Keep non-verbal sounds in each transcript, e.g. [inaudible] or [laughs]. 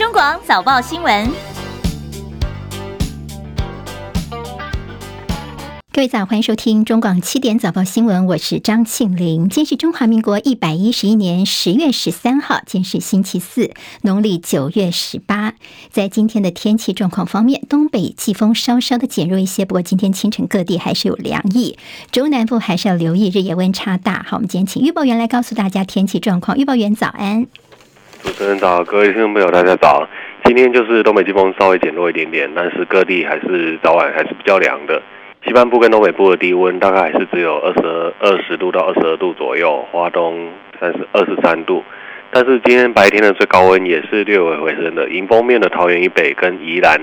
中广早报新闻。各位早，欢迎收听中广七点早报新闻，我是张庆玲。今天是中华民国一百一十一年十月十三号，今天是星期四，农历九月十八。在今天的天气状况方面，东北季风稍稍的减弱一些，不过今天清晨各地还是有凉意，中南部还是要留意日夜温差大。好，我们今天请预报员来告诉大家天气状况。预报员早安，主持人早，各位听众朋友大家早。今天就是东北季风稍微减弱一点点，但是各地还是早晚还是比较凉的。西半部跟东北部的低温大概还是只有二十二、十度到二十二度左右，花东三十二十三度。但是今天白天的最高温也是略微回升的。迎风面的桃园以北跟宜兰，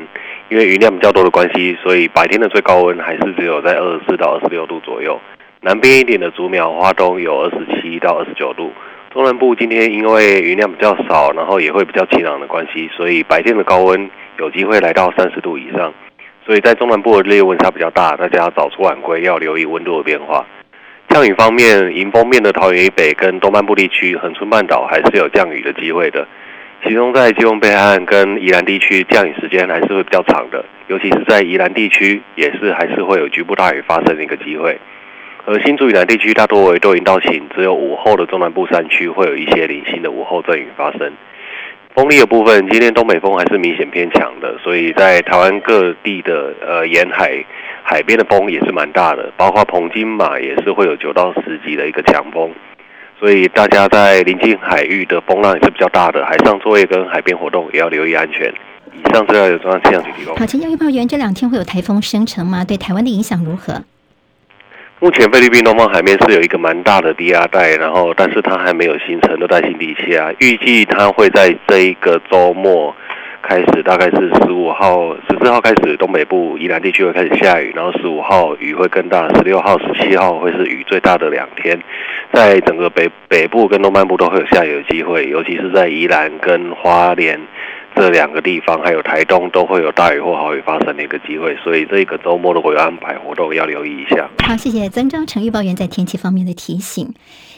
因为云量比较多的关系，所以白天的最高温还是只有在二十四到二十六度左右。南边一点的竹苗、花东有二十七到二十九度。中南部今天因为云量比较少，然后也会比较晴朗的关系，所以白天的高温有机会来到三十度以上。所以在中南部的日夜温差比较大，大家早出晚归要留意温度的变化。降雨方面，迎风面的桃园以北跟东半部地区，恒春半岛还是有降雨的机会的。其中在基隆北海岸跟宜兰地区，降雨时间还是会比较长的，尤其是在宜兰地区，也是还是会有局部大雨发生的一个机会。而新竹以南地区大多为多云到晴，只有午后的中南部山区会有一些零星的午后阵雨发生。风力的部分，今天东北风还是明显偏强的，所以在台湾各地的呃沿海海边的风也是蛮大的，包括澎金马也是会有九到十级的一个强风，所以大家在临近海域的风浪也是比较大的，海上作业跟海边活动也要留意安全。以上资料由中央气象局提供。好，气象预报员，这两天会有台风生成吗？对台湾的影响如何？目前菲律宾东方海面是有一个蛮大的低压带，然后但是它还没有形成热带性低气压，预计它会在这一个周末开始，大概是十五号、十四号开始，东北部宜兰地区会开始下雨，然后十五号雨会更大，十六号、十七号会是雨最大的两天，在整个北北部跟东半部都会有下雨的机会，尤其是在宜兰跟花莲。这两个地方还有台东都会有大雨或豪雨发生的一个机会，所以这个周末如果有安排活动，要留意一下。好，谢谢曾昭成预报员在天气方面的提醒。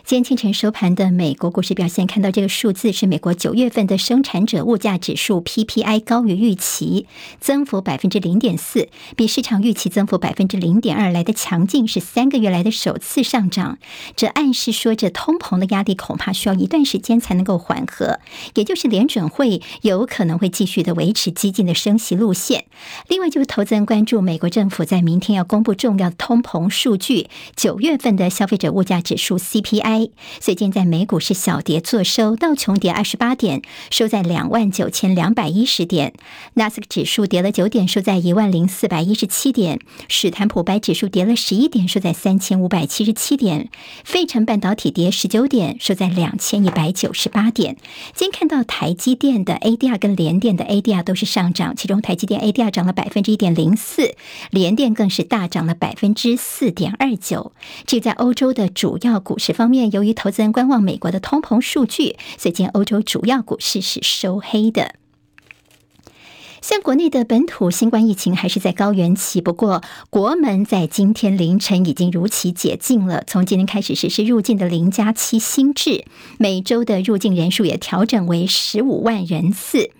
今天清晨收盘的美国股市表现，看到这个数字是美国九月份的生产者物价指数 PPI 高于预期，增幅百分之零点四，比市场预期增幅百分之零点二来的强劲，是三个月来的首次上涨。这暗示说，这通膨的压力恐怕需要一段时间才能够缓和，也就是联准会有可能会继续的维持激进的升息路线。另外，就是投资人关注美国政府在明天要公布重要的通膨数据，九月份的消费者物价指数 CPI。所以今天在美股是小跌作收，道琼跌二十八点，收在两万九千两百一十点；纳斯克指数跌了九点，收在一万零四百一十七点；史坦普白指数跌了十一点，收在三千五百七十七点；费城半导体跌十九点，收在两千一百九十八点。今天看到台积电的 ADR 跟联电的 ADR 都是上涨，其中台积电 ADR 涨了百分之一点零四，联电更是大涨了百分之四点二九。至于在欧洲的主要股市方面，由于投资人观望美国的通膨数据，所以今天欧洲主要股市是收黑的。像国内的本土新冠疫情还是在高原期，不过国门在今天凌晨已经如期解禁了。从今天开始实施入境的零加七新制，每周的入境人数也调整为十五万人次。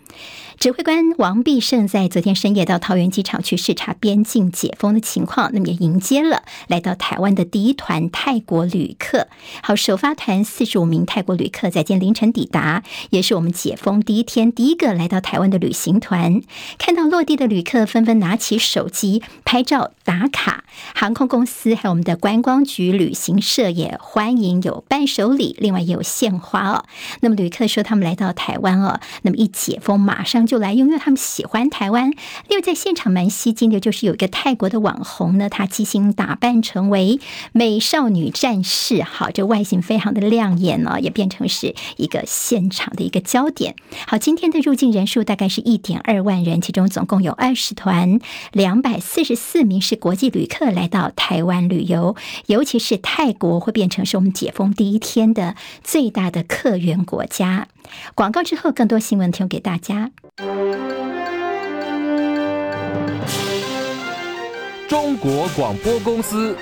指挥官王必胜在昨天深夜到桃园机场去视察边境解封的情况，那么也迎接了来到台湾的第一团泰国旅客。好，首发团四十五名泰国旅客在今天凌晨抵达，也是我们解封第一天第一个来到台湾的旅行团。看到落地的旅客纷纷拿起手机拍照打卡，航空公司还有我们的观光局旅行社也欢迎有伴手礼，另外也有献花哦。那么旅客说他们来到台湾哦，那么一解封马上。就来，因为他们喜欢台湾。另外，在现场蛮吸睛的，就是有一个泰国的网红呢，他精心打扮成为美少女战士，好，这外形非常的亮眼呢，也变成是一个现场的一个焦点。好，今天的入境人数大概是一点二万人，其中总共有二十团，两百四十四名是国际旅客来到台湾旅游，尤其是泰国会变成是我们解封第一天的最大的客源国家。广告之后，更多新闻提供给大家。中国广播公司。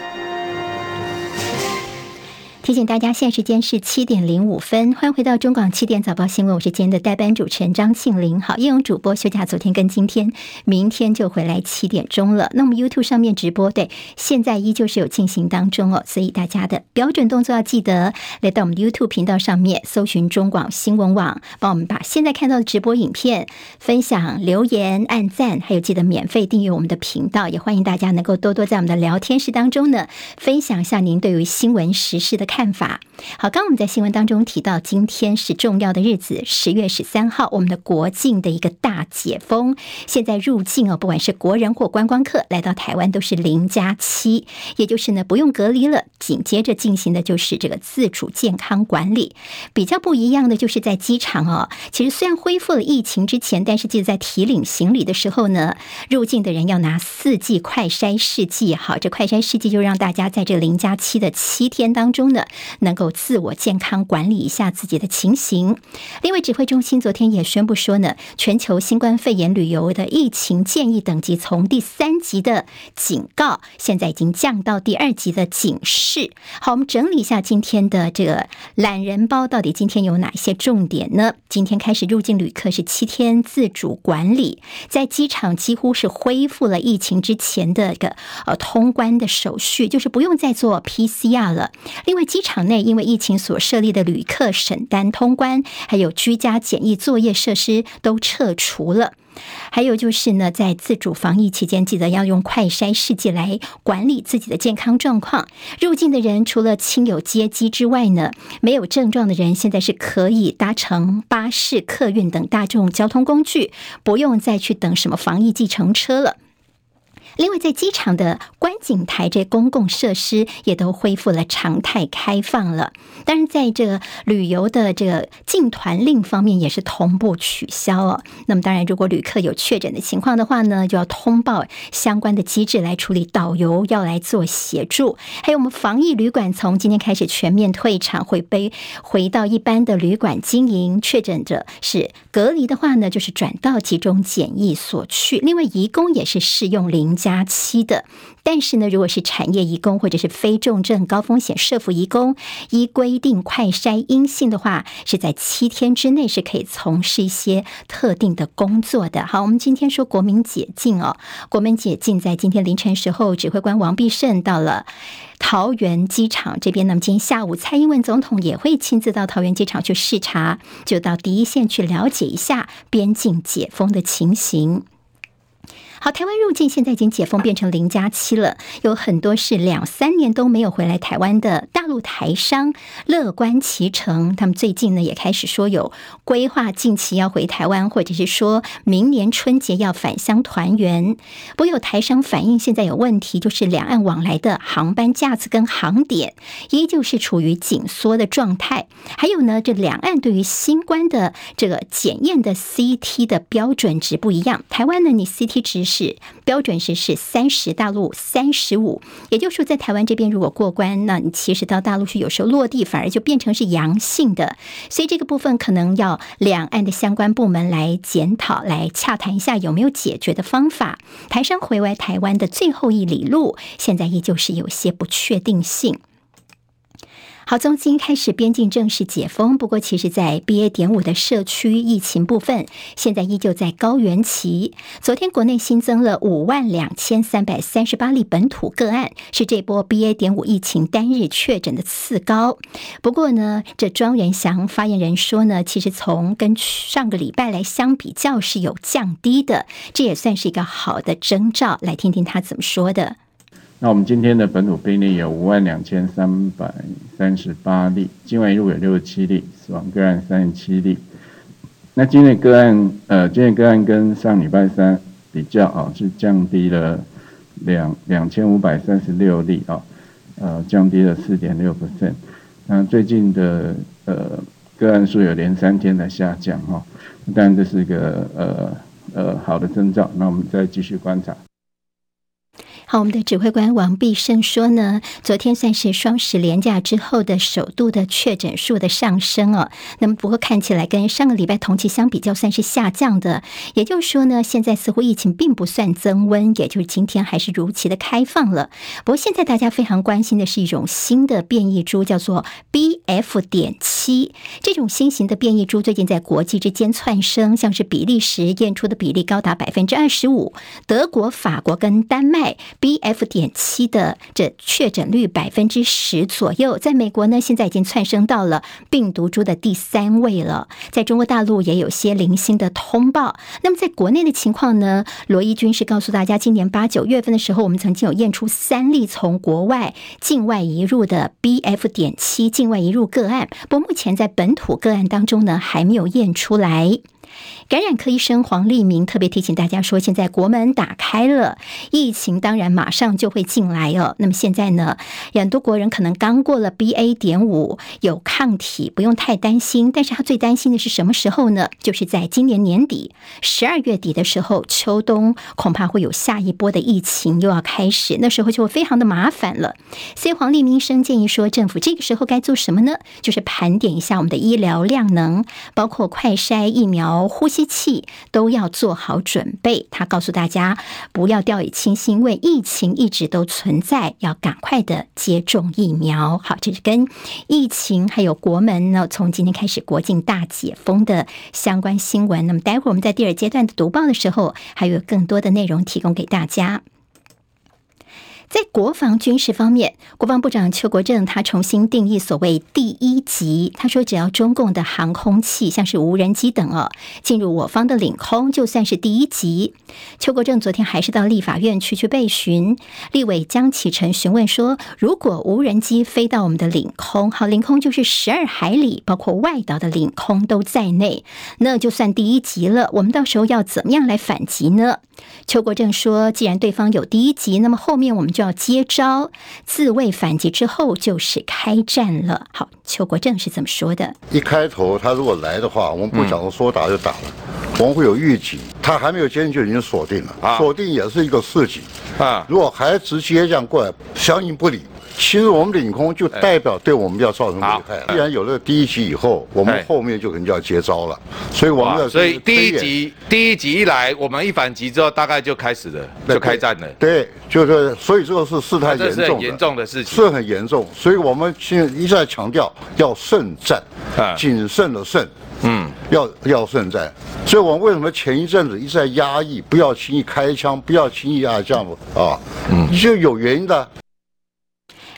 提醒大家，现在时间是七点零五分，欢迎回到中广七点早报新闻，我是今天的代班主持人张庆玲。好，叶勇主播休假，昨天跟今天，明天就回来七点钟了。那么 YouTube 上面直播，对，现在依旧是有进行当中哦，所以大家的标准动作要记得，来到我们的 YouTube 频道上面搜寻中广新闻网，帮我们把现在看到的直播影片分享、留言、按赞，还有记得免费订阅我们的频道，也欢迎大家能够多多在我们的聊天室当中呢，分享一下您对于新闻时事的看。看法好，刚我们在新闻当中提到，今天是重要的日子，十月十三号，我们的国境的一个大解封。现在入境哦，不管是国人或观光客来到台湾，都是零加七，也就是呢不用隔离了。紧接着进行的就是这个自主健康管理。比较不一样的就是在机场哦，其实虽然恢复了疫情之前，但是记得在提领行李的时候呢，入境的人要拿四剂快筛试剂。好，这快筛试剂就让大家在这零加七的七天当中呢。能够自我健康管理一下自己的情形。另外，指挥中心昨天也宣布说呢，全球新冠肺炎旅游的疫情建议等级从第三级的警告，现在已经降到第二级的警示。好，我们整理一下今天的这个懒人包，到底今天有哪些重点呢？今天开始入境旅客是七天自主管理，在机场几乎是恢复了疫情之前的一个呃通关的手续，就是不用再做 PCR 了。另外，机机场内因为疫情所设立的旅客审单通关，还有居家检疫作业设施都撤除了。还有就是呢，在自主防疫期间，记得要用快筛试剂来管理自己的健康状况。入境的人除了亲友接机之外呢，没有症状的人现在是可以搭乘巴士、客运等大众交通工具，不用再去等什么防疫计程车了。另外，在机场的观景台这公共设施也都恢复了常态开放了。当然，在这个旅游的这个禁团令方面也是同步取消哦。那么，当然，如果旅客有确诊的情况的话呢，就要通报相关的机制来处理，导游要来做协助。还有，我们防疫旅馆从今天开始全面退场，会被回到一般的旅馆经营。确诊者是隔离的话呢，就是转到集中检疫所去。另外，移工也是适用零加加七的，但是呢，如果是产业移工或者是非重症高风险社服移工，依规定快筛阴性的话，是在七天之内是可以从事一些特定的工作的。好，我们今天说国民解禁哦，国民解禁在今天凌晨时候，指挥官王必胜到了桃园机场这边。那么今天下午，蔡英文总统也会亲自到桃园机场去视察，就到第一线去了解一下边境解封的情形。好，台湾入境现在已经解封，变成零加七了。有很多是两三年都没有回来台湾的大陆台商，乐观其成。他们最近呢也开始说有规划，近期要回台湾，或者是说明年春节要返乡团圆。不过有台商反映，现在有问题，就是两岸往来的航班架次跟航点依旧是处于紧缩的状态。还有呢，这两岸对于新冠的这个检验的 CT 的标准值不一样。台湾呢，你 CT 值是。是标准是是三十，大陆三十五，也就是说，在台湾这边如果过关，那你其实到大陆去，有时候落地反而就变成是阳性的，所以这个部分可能要两岸的相关部门来检讨，来洽谈一下有没有解决的方法。台商回来台湾的最后一里路，现在依旧是有些不确定性。好，从今开始，边境正式解封。不过，其实，在 BA. 点五的社区疫情部分，现在依旧在高原期。昨天国内新增了五万两千三百三十八例本土个案，是这波 BA. 点五疫情单日确诊的次高。不过呢，这庄人祥发言人说呢，其实从跟上个礼拜来相比较是有降低的，这也算是一个好的征兆。来听听他怎么说的。那我们今天的本土病例有五万两千三百三十八例，境外入有六十七例，死亡个案三十七例。那今天个案，呃，今天个案跟上礼拜三比较啊，是降低了两两千五百三十六例啊，呃，降低了四点六 percent。那最近的呃个案数有连三天的下降哈，当然这是一个呃呃好的征兆。那我们再继续观察。好，我们的指挥官王必胜说呢，昨天算是双十连假之后的首度的确诊数的上升哦。那么不过看起来跟上个礼拜同期相比较算是下降的，也就是说呢，现在似乎疫情并不算增温，也就是今天还是如期的开放了。不过现在大家非常关心的是一种新的变异株，叫做 BF. 点七这种新型的变异株最近在国际之间窜升，像是比利时验出的比例高达百分之二十五，德国、法国跟丹麦。BF. 点七的这确诊率百分之十左右，在美国呢，现在已经窜升到了病毒株的第三位了。在中国大陆也有些零星的通报。那么在国内的情况呢？罗伊军是告诉大家，今年八九月份的时候，我们曾经有验出三例从国外境外移入的 BF. 点七境外移入个案，不过目前在本土个案当中呢，还没有验出来。感染科医生黄立明特别提醒大家说，现在国门打开了，疫情当然马上就会进来哦。那么现在呢，很多国人可能刚过了 BA. 点五，有抗体，不用太担心。但是他最担心的是什么时候呢？就是在今年年底十二月底的时候，秋冬恐怕会有下一波的疫情又要开始，那时候就会非常的麻烦了。所以黄立明医生建议说，政府这个时候该做什么呢？就是盘点一下我们的医疗量能，包括快筛、疫苗。呼吸器都要做好准备。他告诉大家，不要掉以轻心，因为疫情一直都存在，要赶快的接种疫苗。好，这是跟疫情还有国门呢，从今天开始国境大解封的相关新闻。那么，待会儿我们在第二阶段的读报的时候，还有更多的内容提供给大家。在国防军事方面，国防部长邱国正他重新定义所谓第一级。他说，只要中共的航空器，像是无人机等哦，进入我方的领空，就算是第一级。邱国正昨天还是到立法院去去备询，立委江启臣询问说，如果无人机飞到我们的领空，好，领空就是十二海里，包括外岛的领空都在内，那就算第一级了。我们到时候要怎么样来反击呢？邱国正说，既然对方有第一级，那么后面我们就要接招，自卫反击之后就是开战了。好，邱国正是这么说的。一开头他如果来的话，我们不讲说说打就打了，嗯、我们会有预警。他还没有接近就已经锁定了，锁、啊、定也是一个示警啊。如果还直接这样过来，相应不理。其实我们领空，就代表对我们要造成危害。既然有了第一级以后，我们后面就可能就要接招了。所以我们要所以第一级第一级一来，我们一反击之后，大概就开始了，就开战了。对，就是所以这个是事态严重的，是很严重的事情，是很严重。所以我们现在一再强调要慎战，谨慎的慎，嗯，要要慎战。所以我们为什么前一阵子一直在压抑，不要轻易开枪，不要轻易啊这样啊，嗯，就有原因的。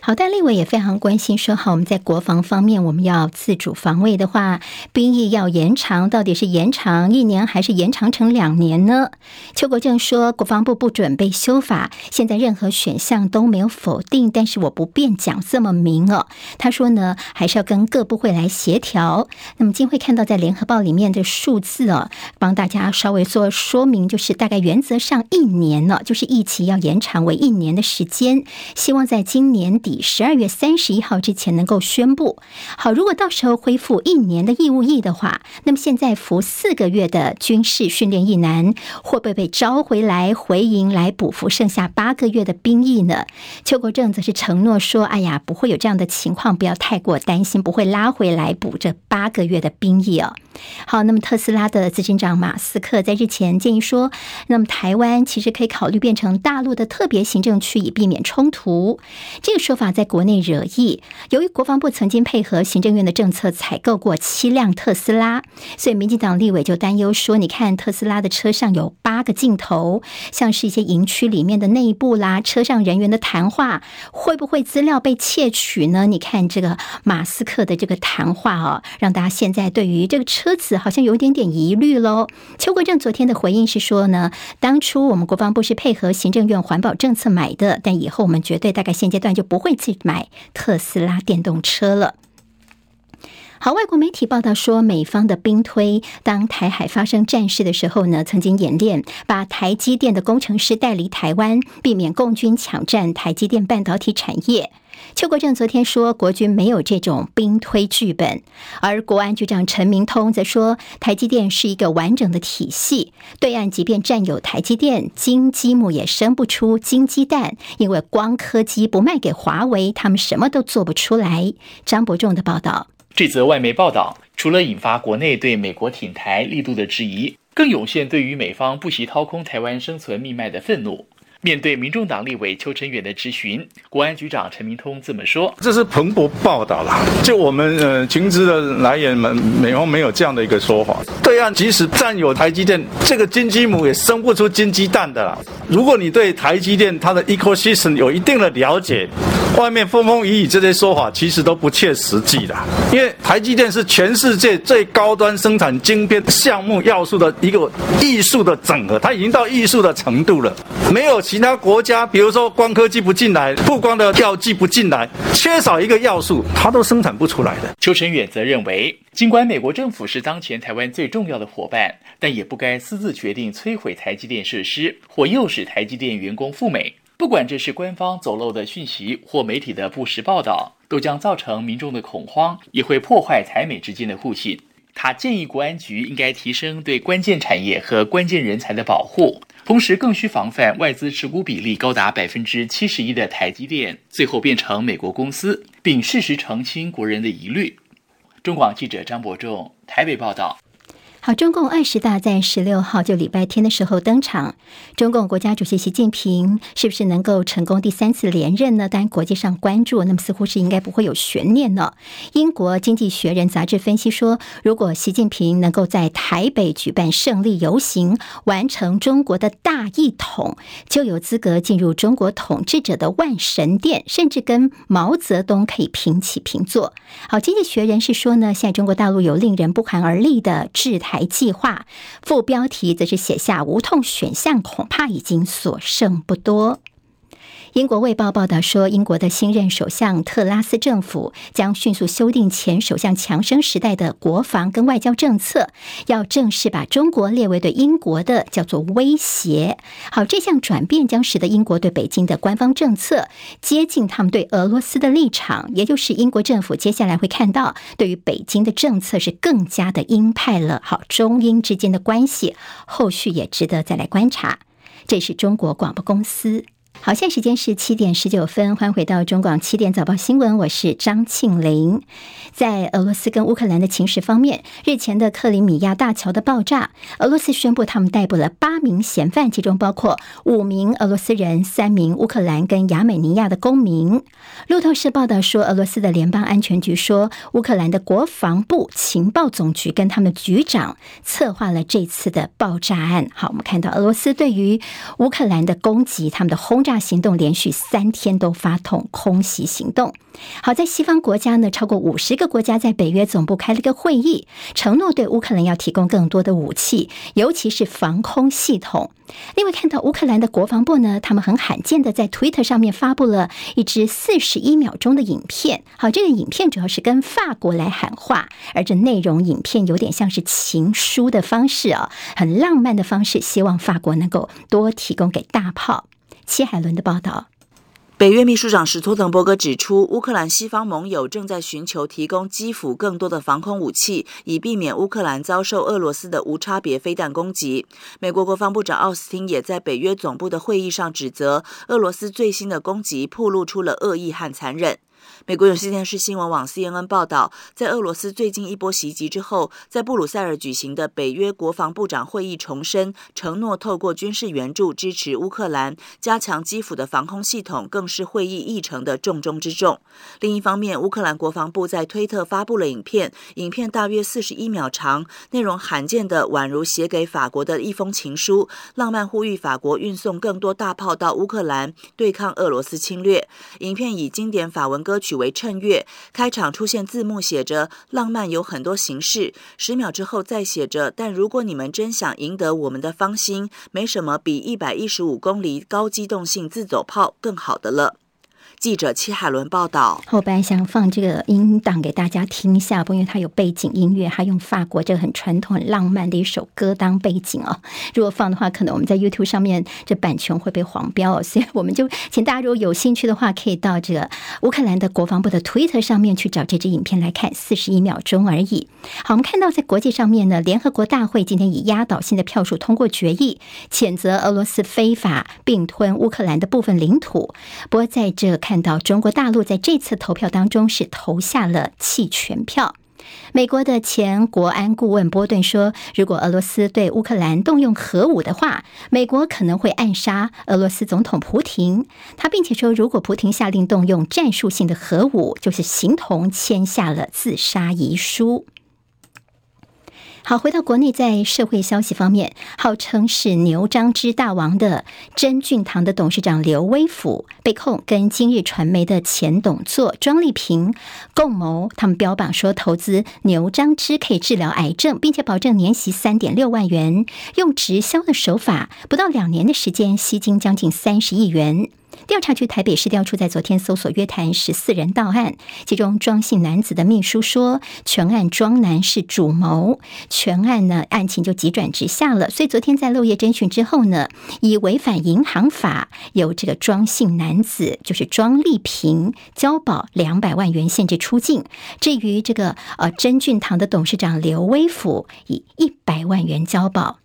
好，但立委也非常关心，说好我们在国防方面，我们要自主防卫的话，兵役要延长，到底是延长一年还是延长成两年呢？邱国正说，国防部不准备修法，现在任何选项都没有否定，但是我不便讲这么明哦。他说呢，还是要跟各部会来协调。那么今会看到在联合报里面的数字哦，帮大家稍微做说明，就是大概原则上一年呢，就是役期要延长为一年的时间，希望在今年底。以十二月三十一号之前能够宣布好，如果到时候恢复一年的义务役的话，那么现在服四个月的军事训练役男会不会被召回来回营来补服剩下八个月的兵役呢？邱国正则是承诺说：“哎呀，不会有这样的情况，不要太过担心，不会拉回来补这八个月的兵役哦。”好，那么特斯拉的执行长马斯克在日前建议说：“那么台湾其实可以考虑变成大陆的特别行政区，以避免冲突。”这个说法在国内惹议。由于国防部曾经配合行政院的政策采购过七辆特斯拉，所以民进党立委就担忧说：“你看特斯拉的车上有八个镜头，像是一些营区里面的内部啦，车上人员的谈话，会不会资料被窃取呢？”你看这个马斯克的这个谈话哦，让大家现在对于这个车子好像有点点疑虑喽。邱国正昨天的回应是说呢，当初我们国防部是配合行政院环保政策买的，但以后我们绝对大概现阶段就不会去买特斯拉电动车了。好，外国媒体报道说，美方的兵推，当台海发生战事的时候呢，曾经演练把台积电的工程师带离台湾，避免共军抢占台积电半导体产业。邱国正昨天说，国军没有这种兵推剧本，而国安局长陈明通则说，台积电是一个完整的体系，对岸即便占有台积电，金积木也生不出金鸡蛋，因为光刻机不卖给华为，他们什么都做不出来。张伯仲的报道。这则外媒报道，除了引发国内对美国挺台力度的质疑，更涌现对于美方不惜掏空台湾生存命脉的愤怒。面对民众党立委邱成远的质询，国安局长陈明通这么说：“这是彭博报道了，就我们呃情资的来源们，美方没有这样的一个说法。对岸即使占有台积电，这个金鸡母也生不出金鸡蛋的啦。如果你对台积电它的 ecosystem 有一定的了解，外面风风雨雨这些说法其实都不切实际的。因为台积电是全世界最高端生产晶片项目要素的一个艺术的整合，它已经到艺术的程度了，没有。”其他国家，比如说光刻机不进来，曝光的药剂不进来，缺少一个要素，它都生产不出来的。邱成远则认为，尽管美国政府是当前台湾最重要的伙伴，但也不该私自决定摧毁台积电设施，或诱使台积电员工赴美。不管这是官方走漏的讯息，或媒体的不实报道，都将造成民众的恐慌，也会破坏台美之间的互信。他建议国安局应该提升对关键产业和关键人才的保护。同时，更需防范外资持股比例高达百分之七十一的台积电最后变成美国公司，并适时澄清国人的疑虑。中广记者张博仲台北报道。好，中共二十大在十六号就礼拜天的时候登场。中共国家主席习近平是不是能够成功第三次连任呢？当然，国际上关注，那么似乎是应该不会有悬念了。英国经济学人杂志分析说，如果习近平能够在台北举办胜利游行，完成中国的大一统，就有资格进入中国统治者的万神殿，甚至跟毛泽东可以平起平坐。好，经济学人是说呢，现在中国大陆有令人不寒而栗的制台。台计划副标题则是写下“无痛选项恐怕已经所剩不多”。英国卫报报道说，英国的新任首相特拉斯政府将迅速修订前首相强生时代的国防跟外交政策，要正式把中国列为对英国的叫做威胁。好，这项转变将使得英国对北京的官方政策接近他们对俄罗斯的立场，也就是英国政府接下来会看到对于北京的政策是更加的鹰派了。好，中英之间的关系后续也值得再来观察。这是中国广播公司。好，现在时间是七点十九分，欢迎回到中广七点早报新闻，我是张庆玲。在俄罗斯跟乌克兰的情势方面，日前的克里米亚大桥的爆炸，俄罗斯宣布他们逮捕了八名嫌犯，其中包括五名俄罗斯人、三名乌克兰跟亚美尼亚的公民。路透社报道说，俄罗斯的联邦安全局说，乌克兰的国防部情报总局跟他们局长策划了这次的爆炸案。好，我们看到俄罗斯对于乌克兰的攻击，他们的轰炸。炸行动连续三天都发动空袭行动。好在西方国家呢，超过五十个国家在北约总部开了个会议，承诺对乌克兰要提供更多的武器，尤其是防空系统。另外，看到乌克兰的国防部呢，他们很罕见的在 Twitter 上面发布了一支四十一秒钟的影片。好，这个影片主要是跟法国来喊话，而这内容影片有点像是情书的方式啊，很浪漫的方式，希望法国能够多提供给大炮。戚海伦的报道。北约秘书长史托滕伯格指出，乌克兰西方盟友正在寻求提供基辅更多的防空武器，以避免乌克兰遭受俄罗斯的无差别飞弹攻击。美国国防部长奥斯汀也在北约总部的会议上指责，俄罗斯最新的攻击暴露出了恶意和残忍。美国有线电视新闻网 CNN 报道，在俄罗斯最近一波袭击之后，在布鲁塞尔举行的北约国防部长会议重申承诺，透过军事援助支持乌克兰，加强基辅的防空系统，更是会议议程的重中之重。另一方面，乌克兰国防部在推特发布了影片，影片大约四十一秒长，内容罕见的宛如写给法国的一封情书，浪漫呼吁法国运送更多大炮到乌克兰，对抗俄罗斯侵略。影片以经典法文歌曲取为衬乐，开场出现字幕，写着“浪漫有很多形式”。十秒之后再写着“但如果你们真想赢得我们的芳心，没什么比一百一十五公里高机动性自走炮更好的了”。记者戚海伦报道。后半想放这个音档给大家听一下，不因为它有背景音乐，还用法国这个很传统、很浪漫的一首歌当背景哦。如果放的话，可能我们在 YouTube 上面这版权会被黄标哦，所以我们就请大家如果有兴趣的话，可以到这个乌克兰的国防部的 Twitter 上面去找这支影片来看，四十一秒钟而已。好，我们看到在国际上面呢，联合国大会今天以压倒性的票数通过决议，谴责俄罗斯非法并吞乌克兰的部分领土。不过，在这看到中国大陆在这次投票当中是投下了弃权票。美国的前国安顾问波顿说，如果俄罗斯对乌克兰动用核武的话，美国可能会暗杀俄罗斯总统普亭。他并且说，如果普亭下令动用战术性的核武，就是形同签下了自杀遗书。好，回到国内，在社会消息方面，号称是牛樟芝大王的真俊堂的董事长刘威甫被控跟今日传媒的前董座庄丽萍共谋，他们标榜说投资牛樟芝可以治疗癌症，并且保证年息三点六万元，用直销的手法，不到两年的时间吸金将近三十亿元。调查局台北市调处在昨天搜索约谈十四人到案，其中庄姓男子的秘书说，全案庄男是主谋，全案呢案情就急转直下了。所以昨天在漏夜侦讯之后呢，以违反银行法，由这个庄姓男子就是庄丽萍交保两百万元限制出境。至于这个呃真俊堂的董事长刘威甫，以一百万元交保。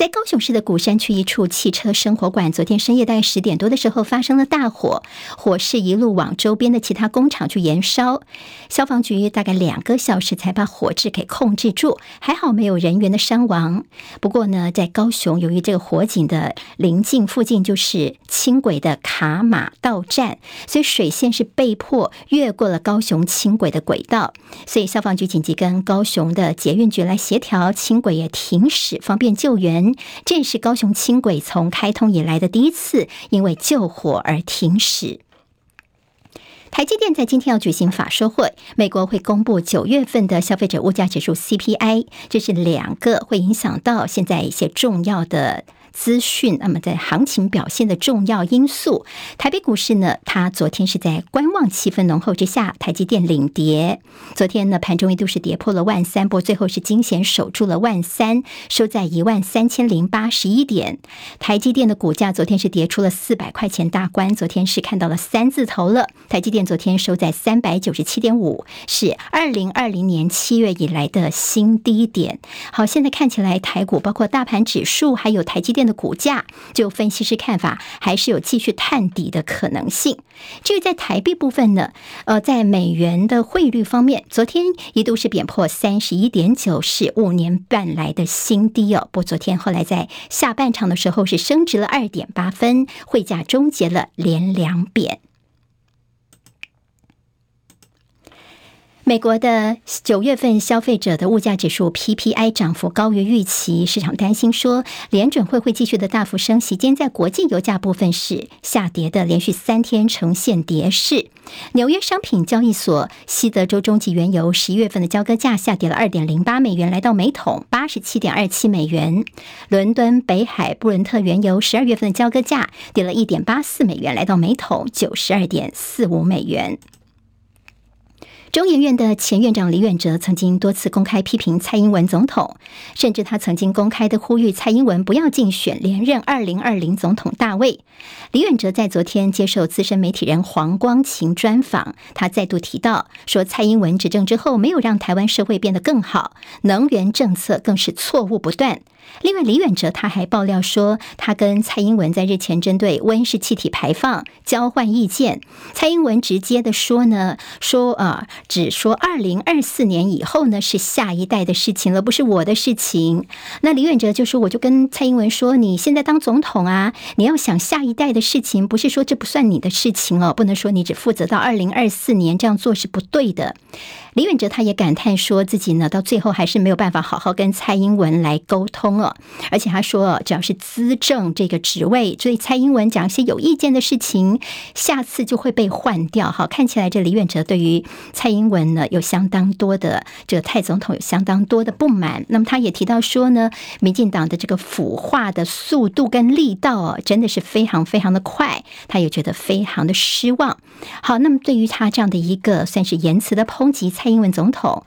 在高雄市的鼓山区一处汽车生活馆，昨天深夜大概十点多的时候发生了大火，火势一路往周边的其他工厂去延烧。消防局大概两个小时才把火势给控制住，还好没有人员的伤亡。不过呢，在高雄，由于这个火警的临近附近就是轻轨的卡马道站，所以水线是被迫越过了高雄轻轨的轨道，所以消防局紧急跟高雄的捷运局来协调，轻轨也停驶，方便救援。这也是高雄轻轨从开通以来的第一次因为救火而停驶。台积电在今天要举行法说会，美国会公布九月份的消费者物价指数 CPI，这是两个会影响到现在一些重要的。资讯，那么在行情表现的重要因素，台北股市呢，它昨天是在观望气氛浓厚之下，台积电领跌。昨天呢，盘中一度是跌破了万三，不过最后是惊险守住了万三，收在一万三千零八十一点。台积电的股价昨天是跌出了四百块钱大关，昨天是看到了三字头了。台积电昨天收在三百九十七点五，是二零二零年七月以来的新低点。好，现在看起来台股包括大盘指数还有台积电。的股价，就分析师看法，还是有继续探底的可能性。至于在台币部分呢，呃，在美元的汇率方面，昨天一度是贬破三十一点九，是五年半来的新低哦。不过昨天后来在下半场的时候是升值了二点八分，汇价终结了连两贬。美国的九月份消费者的物价指数 PPI 涨幅高于预期，市场担心说联准会会继续的大幅升息。今天在国际油价部分是下跌的，连续三天呈现跌势。纽约商品交易所西德州中级原油十一月份的交割价下跌了二点零八美元，来到每桶八十七点二七美元。伦敦北海布伦特原油十二月份的交割价跌了一点八四美元，来到每桶九十二点四五美元。中研院的前院长李远哲曾经多次公开批评蔡英文总统，甚至他曾经公开的呼吁蔡英文不要竞选连任二零二零总统大位。李远哲在昨天接受资深媒体人黄光琴专访，他再度提到说，蔡英文执政之后没有让台湾社会变得更好，能源政策更是错误不断。另外，李远哲他还爆料说，他跟蔡英文在日前针对温室气体排放交换意见。蔡英文直接的说呢，说啊，只说二零二四年以后呢是下一代的事情了，不是我的事情。那李远哲就说，我就跟蔡英文说，你现在当总统啊，你要想下一代的事情，不是说这不算你的事情哦，不能说你只负责到二零二四年，这样做是不对的。李远哲他也感叹说自己呢，到最后还是没有办法好好跟蔡英文来沟通。哦。而且他说，只要是资政这个职位，所以蔡英文讲一些有意见的事情，下次就会被换掉。好，看起来这李远哲对于蔡英文呢有相当多的这个蔡总统有相当多的不满。那么他也提到说呢，民进党的这个腐化的速度跟力道哦，真的是非常非常的快，他也觉得非常的失望。好，那么对于他这样的一个算是言辞的抨击，蔡英文总统。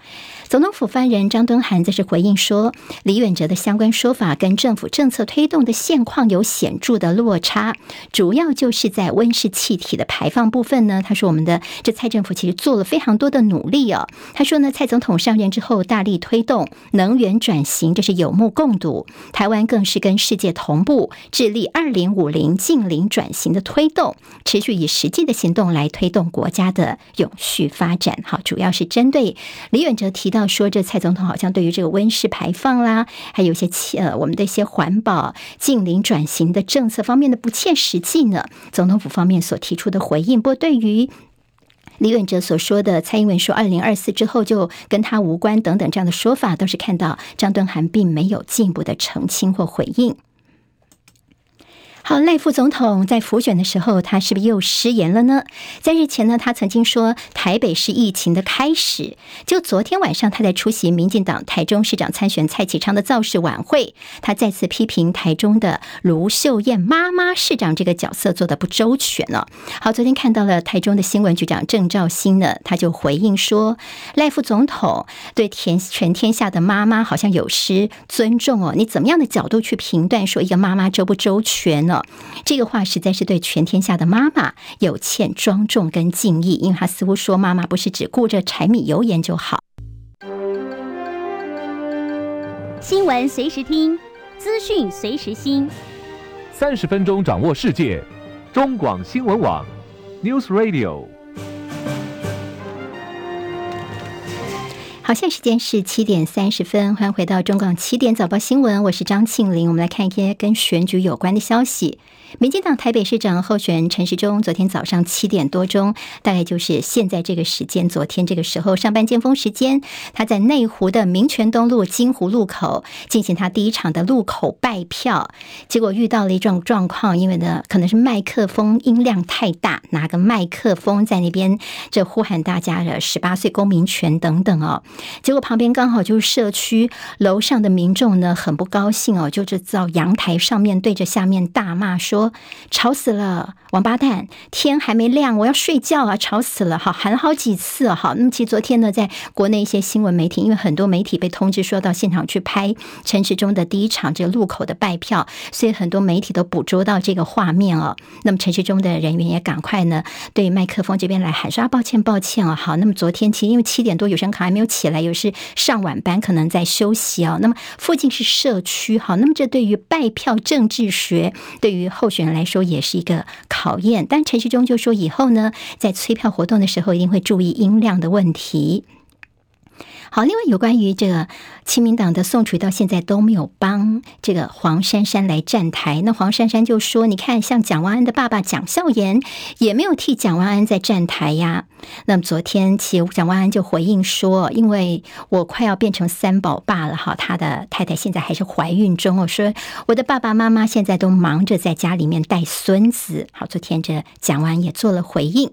总统府发言人张敦涵则是回应说，李远哲的相关说法跟政府政策推动的现况有显著的落差，主要就是在温室气体的排放部分呢。他说，我们的这蔡政府其实做了非常多的努力哦。他说呢，蔡总统上任之后大力推动能源转型，这是有目共睹。台湾更是跟世界同步，致力二零五零净零转型的推动，持续以实际的行动来推动国家的永续发展。好，主要是针针对李远哲提到。说这蔡总统好像对于这个温室排放啦，还有一些呃我们的一些环保、近邻转型的政策方面的不切实际呢，总统府方面所提出的回应。不过对于李远哲所说的蔡英文说二零二四之后就跟他无关等等这样的说法，都是看到张敦涵并没有进一步的澄清或回应。好，赖副总统在辅选的时候，他是不是又失言了呢？在日前呢，他曾经说台北是疫情的开始。就昨天晚上，他在出席民进党台中市长参选蔡启昌的造势晚会，他再次批评台中的卢秀燕妈妈市长这个角色做的不周全了。好，昨天看到了台中的新闻局长郑肇兴呢，他就回应说，赖副总统对全全天下的妈妈好像有失尊重哦。你怎么样的角度去评断说一个妈妈周不周全呢？这个话实在是对全天下的妈妈有欠庄重跟敬意，因为他似乎说妈妈不是只顾着柴米油盐就好。新闻随时听，资讯随时新，三十分钟掌握世界。中广新闻网，News Radio。好，现在时间是七点三十分，欢迎回到中港七点早报新闻，我是张庆玲，我们来看一些跟选举有关的消息。民进党台北市长候选人陈时中，昨天早上七点多钟，大概就是现在这个时间，昨天这个时候上班尖峰时间，他在内湖的民权东路金湖路口进行他第一场的路口拜票，结果遇到了一种状况，因为呢可能是麦克风音量太大，拿个麦克风在那边这呼喊大家的十八岁公民权等等哦，结果旁边刚好就是社区楼上的民众呢，很不高兴哦，就是到阳台上面对着下面大骂说。吵死了，王八蛋！天还没亮，我要睡觉啊！吵死了，好喊了好几次啊！好，那么其实昨天呢，在国内一些新闻媒体，因为很多媒体被通知说到现场去拍陈时中的第一场这个路口的拜票，所以很多媒体都捕捉到这个画面哦。那么陈时中的人员也赶快呢，对麦克风这边来喊说啊，抱歉，抱歉啊！好，那么昨天其实因为七点多有声卡还没有起 [laughs] 起来，又是上晚班可能在休息哦。那么附近是社区，哈，那么这对于拜票政治学，对于候。选人来说也是一个考验，但陈时中就说以后呢，在催票活动的时候一定会注意音量的问题。好，另外有关于这个亲民党的宋楚到现在都没有帮这个黄珊珊来站台，那黄珊珊就说：“你看，像蒋万安的爸爸蒋孝严也没有替蒋万安在站台呀。”那么昨天其实蒋万安就回应说：“因为我快要变成三宝爸了，哈，他的太太现在还是怀孕中，我说我的爸爸妈妈现在都忙着在家里面带孙子。”好，昨天这蒋万安也做了回应。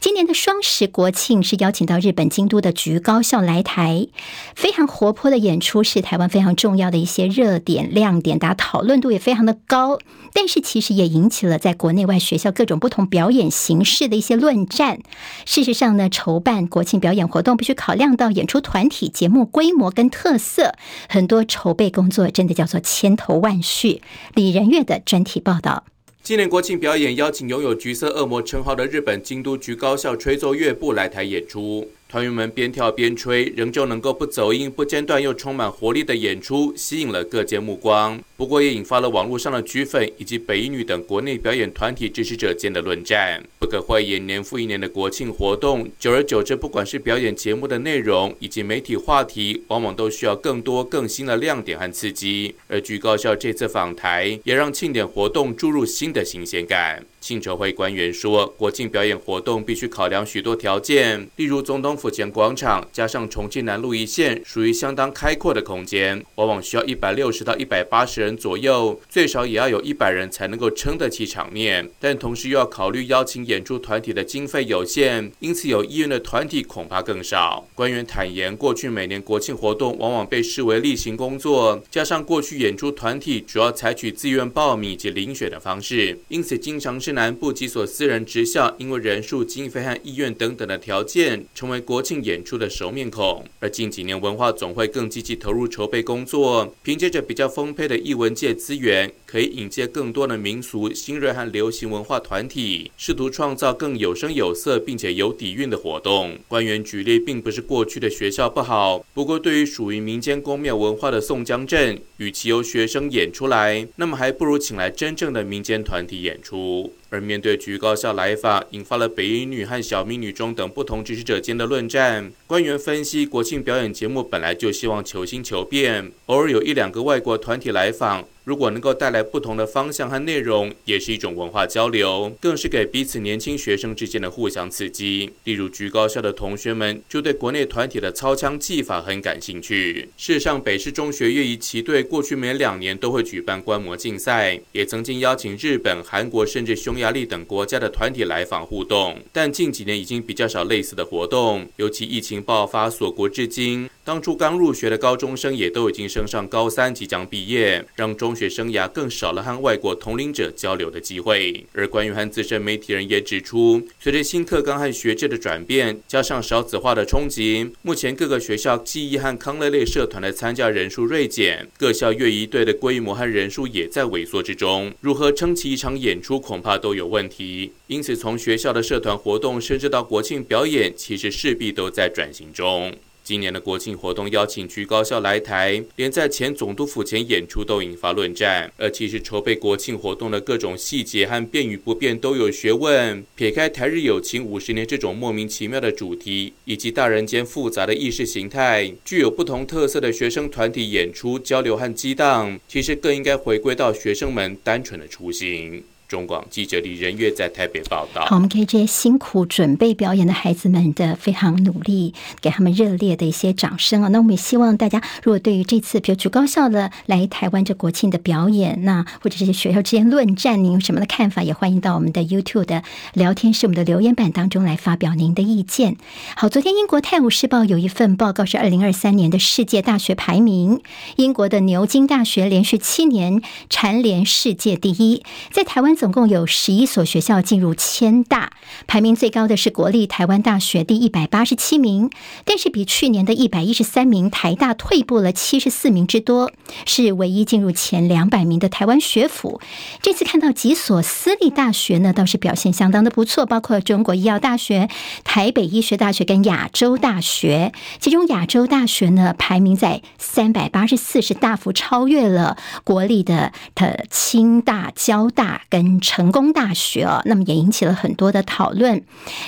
今年的双十国庆是邀请到日本京都的局高校来台，非常活泼的演出，是台湾非常重要的一些热点亮点，大家讨论度也非常的高。但是其实也引起了在国内外学校各种不同表演形式的一些论战。事实上呢，筹办国庆表演活动必须考量到演出团体、节目规模跟特色，很多筹备工作真的叫做千头万绪。李仁月的专题报道。今年国庆表演邀请拥有“橘色恶魔”称号的日本京都局高校吹奏乐部来台演出。团员们边跳边吹，仍旧能够不走音、不间断又充满活力的演出，吸引了各界目光。不过，也引发了网络上的橘粉以及北一女等国内表演团体支持者间的论战。不可讳言，年复一年的国庆活动，久而久之，不管是表演节目的内容以及媒体话题，往往都需要更多更新的亮点和刺激。而橘高校这次访台，也让庆典活动注入新的新鲜感。庆筹会官员说，国庆表演活动必须考量许多条件，例如总统府前广场加上重庆南路一线，属于相当开阔的空间，往往需要一百六十到一百八十人左右，最少也要有一百人才能够撑得起场面。但同时又要考虑邀请演出团体的经费有限，因此有意愿的团体恐怕更少。官员坦言，过去每年国庆活动往往被视为例行工作，加上过去演出团体主要采取自愿报名及遴选的方式，因此经常是南部几所私人职校因为人数、经费和意愿等等的条件，成为国庆演出的熟面孔。而近几年文化总会更积极投入筹备工作，凭借着比较丰沛的艺文界资源，可以引介更多的民俗、新锐和流行文化团体，试图创造更有声有色并且有底蕴的活动。官员举例，并不是过去的学校不好，不过对于属于民间宫庙文化的宋江镇，与其由学生演出来，那么还不如请来真正的民间团体演出。而面对局高校来访，引发了北一女和小明女中等不同支持者间的论战。官员分析，国庆表演节目本来就希望求新求变，偶尔有一两个外国团体来访。如果能够带来不同的方向和内容，也是一种文化交流，更是给彼此年轻学生之间的互相刺激。例如，局高校的同学们就对国内团体的操枪技法很感兴趣。事实上，北市中学乐仪旗队过去每两年都会举办观摩竞赛，也曾经邀请日本、韩国甚至匈牙利等国家的团体来访互动。但近几年已经比较少类似的活动，尤其疫情爆发锁国至今，当初刚入学的高中生也都已经升上高三，即将毕业，让中学生涯更少了和外国同龄者交流的机会，而关于和资深媒体人也指出，随着新课纲和学制的转变，加上少子化的冲击，目前各个学校记忆和康乐类社团的参加人数锐减，各校乐仪队的规模和人数也在萎缩之中，如何撑起一场演出恐怕都都有问题。因此，从学校的社团活动，甚至到国庆表演，其实势必都在转型中。今年的国庆活动邀请区高校来台，连在前总督府前演出都引发论战。而其实筹备国庆活动的各种细节和变与不变都有学问。撇开台日友情五十年这种莫名其妙的主题，以及大人间复杂的意识形态，具有不同特色的学生团体演出交流和激荡，其实更应该回归到学生们单纯的初心。中广记者李仁月在台北报道。好，我们给这些辛苦准备表演的孩子们的非常努力，给他们热烈的一些掌声啊！那我们也希望大家，如果对于这次比如举高校的来台湾这国庆的表演，那或者这些学校之间论战，您有什么的看法？也欢迎到我们的 YouTube 的聊天室、我们的留言板当中来发表您的意见。好，昨天英国《泰晤士报》有一份报告是二零二三年的世界大学排名，英国的牛津大学连续七年蝉联世界第一，在台湾。总共有十一所学校进入千大，排名最高的是国立台湾大学，第一百八十七名，但是比去年的一百一十三名台大退步了七十四名之多，是唯一进入前两百名的台湾学府。这次看到几所私立大学呢，倒是表现相当的不错，包括中国医药大学、台北医学大学跟亚洲大学。其中亚洲大学呢，排名在三百八十四，是大幅超越了国立的的清大、交大跟。成功大学哦，那么也引起了很多的讨论。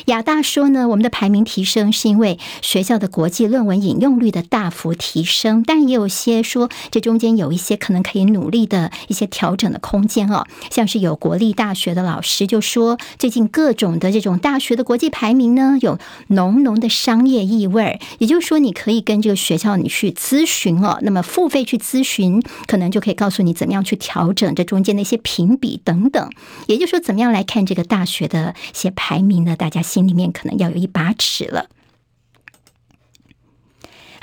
亚大说呢，我们的排名提升是因为学校的国际论文引用率的大幅提升，但也有些说这中间有一些可能可以努力的一些调整的空间哦。像是有国立大学的老师就说，最近各种的这种大学的国际排名呢，有浓浓的商业意味，也就是说，你可以跟这个学校你去咨询哦，那么付费去咨询，可能就可以告诉你怎么样去调整这中间的一些评比等等。也就是说，怎么样来看这个大学的一些排名呢？大家心里面可能要有一把尺了。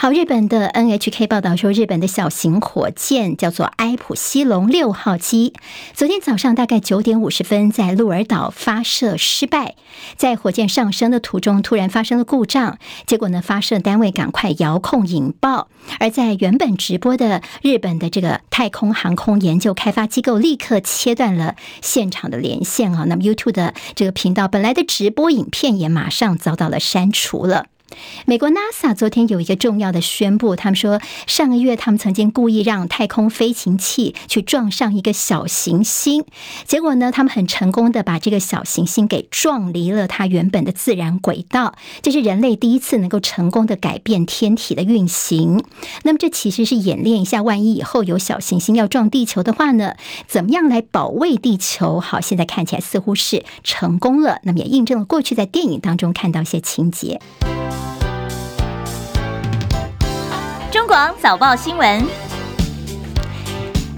好，日本的 NHK 报道说，日本的小型火箭叫做埃普西龙六号机，昨天早上大概九点五十分在鹿儿岛发射失败，在火箭上升的途中突然发生了故障，结果呢，发射单位赶快遥控引爆，而在原本直播的日本的这个太空航空研究开发机构立刻切断了现场的连线啊，那么 YouTube 的这个频道本来的直播影片也马上遭到了删除了。美国 NASA 昨天有一个重要的宣布，他们说上个月他们曾经故意让太空飞行器去撞上一个小行星，结果呢，他们很成功的把这个小行星给撞离了它原本的自然轨道，这是人类第一次能够成功的改变天体的运行。那么这其实是演练一下，万一以后有小行星要撞地球的话呢，怎么样来保卫地球？好，现在看起来似乎是成功了，那么也印证了过去在电影当中看到一些情节。网早报新闻。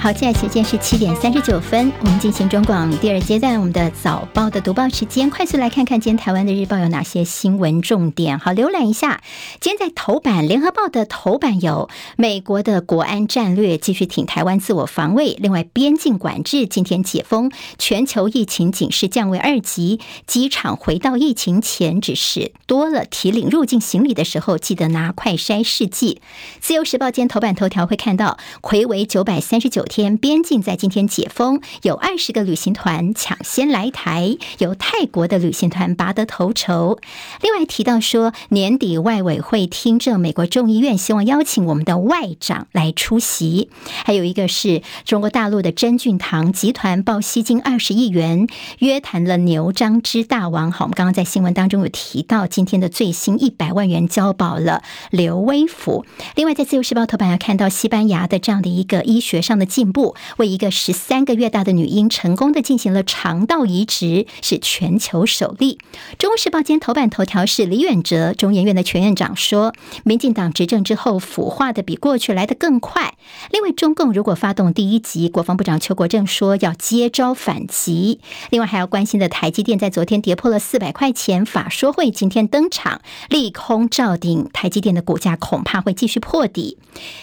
好，现在时间是七点三十九分，我们进行中广第二阶段我们的早报的读报时间，快速来看看今天台湾的日报有哪些新闻重点。好，浏览一下，今天在头版，联合报的头版有美国的国安战略继续挺台湾自我防卫，另外边境管制今天解封，全球疫情警示降为二级，机场回到疫情前，只是多了提领入境行李的时候记得拿快筛试剂。自由时报今天头版头条会看到，魁为九百三十九。天边境在今天解封，有二十个旅行团抢先来台，由泰国的旅行团拔得头筹。另外提到说，年底外委会听证美国众议院，希望邀请我们的外长来出席。还有一个是中国大陆的真俊堂集团报吸金二十亿元，约谈了牛张之大王。好，我们刚刚在新闻当中有提到，今天的最新一百万元交保了刘威甫。另外，在自由时报头版要看到西班牙的这样的一个医学上的进。进步为一个十三个月大的女婴成功的进行了肠道移植，是全球首例。中国时报今天头版头条是李远哲，中研院的全院长说，民进党执政之后腐化的比过去来得更快。另外，中共如果发动第一集，国防部长邱国正说要接招反击。另外，还要关心的台积电在昨天跌破了四百块钱，法说会今天登场，利空照顶，台积电的股价恐怕会继续破底。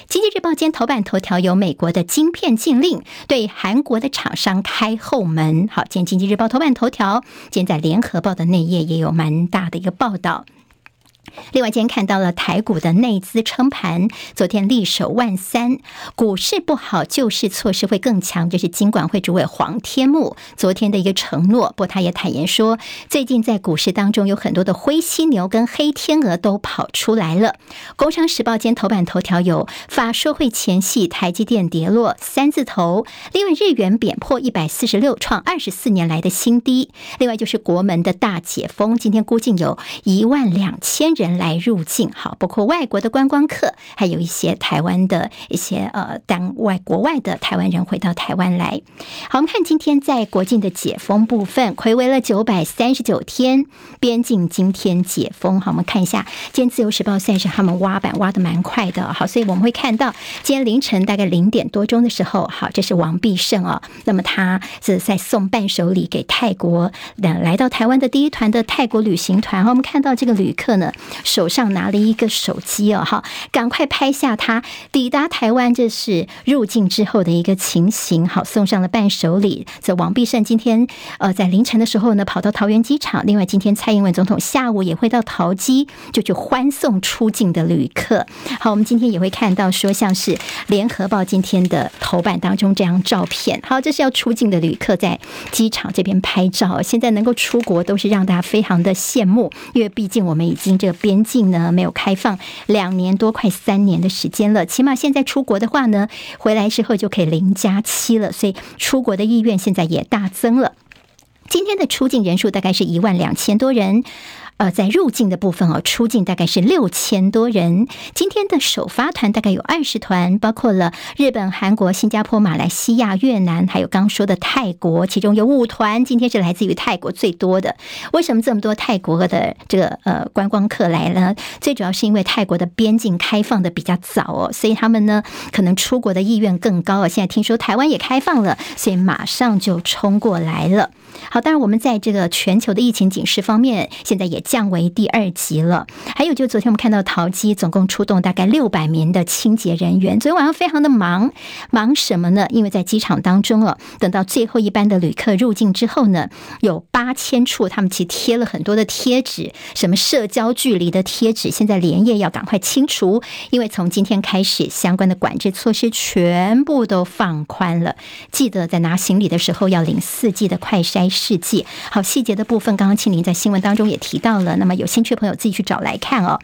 经济日报今天头版头条有美国的晶片。禁令对韩国的厂商开后门。好，今天经济日报头版头条，今天在联合报的内页也有蛮大的一个报道。另外，今天看到了台股的内资撑盘，昨天力守万三，股市不好，救市措施会更强。这是金管会主委黄天牧昨天的一个承诺。不过，他也坦言说，最近在股市当中有很多的灰犀牛跟黑天鹅都跑出来了。工商时报今天头版头条有法说会前夕，台积电跌落三字头，另外日元贬破一百四十六，创二十四年来的新低。另外就是国门的大解封，今天估计有一万两千人来入境，好，包括外国的观光客，还有一些台湾的一些呃，当外国外的台湾人回到台湾来。好，我们看今天在国境的解封部分，睽违了九百三十九天，边境今天解封。好，我们看一下，今天自由时报算是他们挖板挖得蛮快的，好，所以我们会看到今天凌晨大概零点多钟的时候，好，这是王必胜哦，那么他是在送伴手礼给泰国来到台湾的第一团的泰国旅行团。好，我们看到这个旅客呢。手上拿了一个手机哦，哈，赶快拍下他抵达台湾，这是入境之后的一个情形。好，送上了伴手礼。这王必胜今天呃在凌晨的时候呢，跑到桃园机场。另外，今天蔡英文总统下午也会到桃机，就去欢送出境的旅客。好，我们今天也会看到说，像是联合报今天的头版当中这张照片。好，这是要出境的旅客在机场这边拍照。现在能够出国都是让大家非常的羡慕，因为毕竟我们已经这个。边境呢没有开放两年多，快三年的时间了。起码现在出国的话呢，回来之后就可以零加七了，所以出国的意愿现在也大增了。今天的出境人数大概是一万两千多人。呃，在入境的部分哦，出境大概是六千多人。今天的首发团大概有二十团，包括了日本、韩国、新加坡、马来西亚、越南，还有刚说的泰国，其中有五团。今天是来自于泰国最多的。为什么这么多泰国的这个呃观光客来了？最主要是因为泰国的边境开放的比较早哦，所以他们呢可能出国的意愿更高啊。现在听说台湾也开放了，所以马上就冲过来了。好，当然我们在这个全球的疫情警示方面，现在也降为第二级了。还有，就昨天我们看到桃机总共出动大概六百名的清洁人员，昨天晚上非常的忙，忙什么呢？因为在机场当中哦，等到最后一班的旅客入境之后呢，有八千处，他们其实贴了很多的贴纸，什么社交距离的贴纸，现在连夜要赶快清除，因为从今天开始，相关的管制措施全部都放宽了。记得在拿行李的时候要领四季的快筛。世纪好细节的部分，刚刚庆林在新闻当中也提到了。那么有兴趣的朋友自己去找来看哦。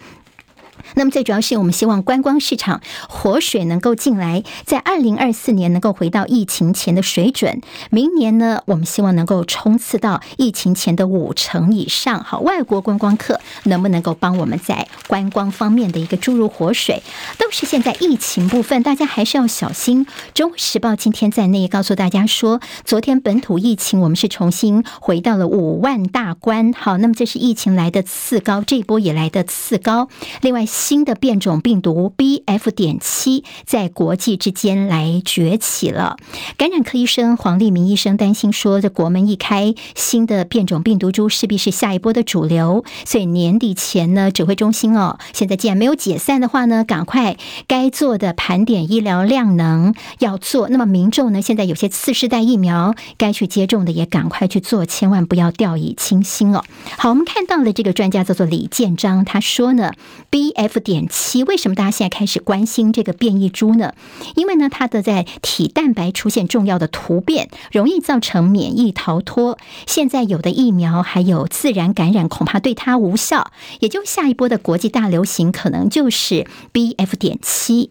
那么最主要是我们希望观光市场活水能够进来，在二零二四年能够回到疫情前的水准。明年呢，我们希望能够冲刺到疫情前的五成以上。好，外国观光客能不能够帮我们在观光方面的一个注入活水，都是现在疫情部分，大家还是要小心。中国时报今天在内告诉大家说，昨天本土疫情我们是重新回到了五万大关。好，那么这是疫情来的次高，这一波也来的次高。另外，新的变种病毒 BF. 点七在国际之间来崛起了。感染科医生黄立明医生担心说，这国门一开，新的变种病毒株势必是下一波的主流。所以年底前呢，指挥中心哦，现在既然没有解散的话呢，赶快该做的盘点医疗量能要做。那么民众呢，现在有些次世代疫苗该去接种的也赶快去做，千万不要掉以轻心哦。好，我们看到了这个专家叫做李建章，他说呢，BF. F. 点七为什么大家现在开始关心这个变异株呢？因为呢，它的在体蛋白出现重要的突变，容易造成免疫逃脱。现在有的疫苗还有自然感染，恐怕对它无效。也就下一波的国际大流行，可能就是 BF. 点七。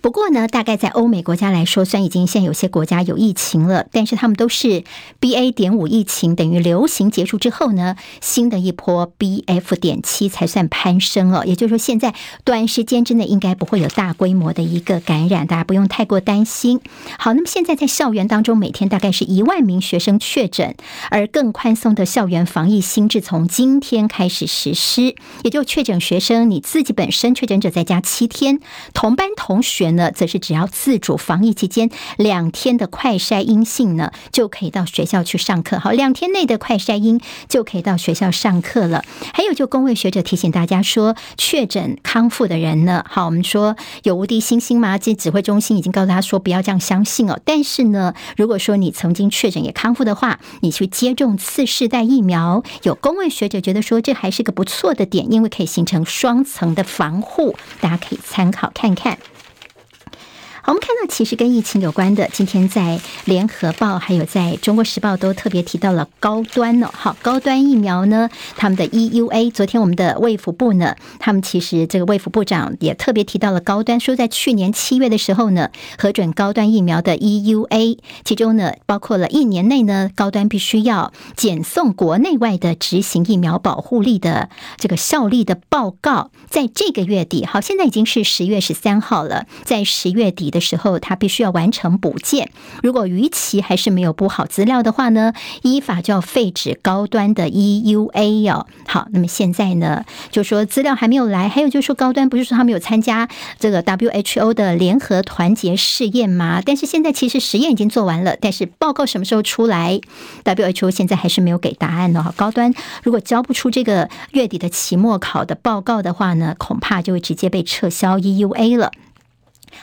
不过呢，大概在欧美国家来说，虽然已经现在有些国家有疫情了，但是他们都是 BA. 点五疫情，等于流行结束之后呢，新的一波 BF. 点七才算攀升哦。也就是说，现在短时间之内应该不会有大规模的一个感染，大家不用太过担心。好，那么现在在校园当中，每天大概是一万名学生确诊，而更宽松的校园防疫新制从今天开始实施，也就确诊学生你自己本身确诊者在家七天，同班同学呢，则是只要自主防疫期间两天的快筛阴性呢，就可以到学校去上课。好，两天内的快筛阴就可以到学校上课了。还有，就公卫学者提醒大家说，确诊康复的人呢，好，我们说有无敌星星吗？这指挥中心已经告诉他说，不要这样相信哦。但是呢，如果说你曾经确诊也康复的话，你去接种次世代疫苗，有公卫学者觉得说，这还是个不错的点，因为可以形成双层的防护，大家可以参考看看。好我们看到，其实跟疫情有关的，今天在联合报还有在中国时报都特别提到了高端哦。好，高端疫苗呢，他们的 EUA，昨天我们的卫福部呢，他们其实这个卫福部长也特别提到了高端，说在去年七月的时候呢，核准高端疫苗的 EUA，其中呢包括了一年内呢，高端必须要检送国内外的执行疫苗保护力的这个效力的报告，在这个月底，好，现在已经是十月十三号了，在十月底的时候，他必须要完成补件。如果逾期还是没有补好资料的话呢，依法就要废止高端的 EUA 哦。好，那么现在呢，就说资料还没有来，还有就是说高端不是说他们有参加这个 WHO 的联合团结试验吗？但是现在其实实验已经做完了，但是报告什么时候出来？WHO 现在还是没有给答案呢哈。高端如果交不出这个月底的期末考的报告的话呢，恐怕就会直接被撤销 EUA 了。